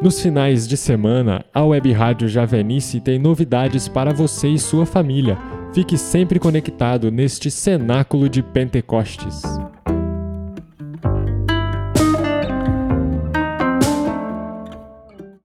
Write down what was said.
Nos finais de semana, a Web Rádio Javenice tem novidades para você e sua família. Fique sempre conectado neste cenáculo de Pentecostes.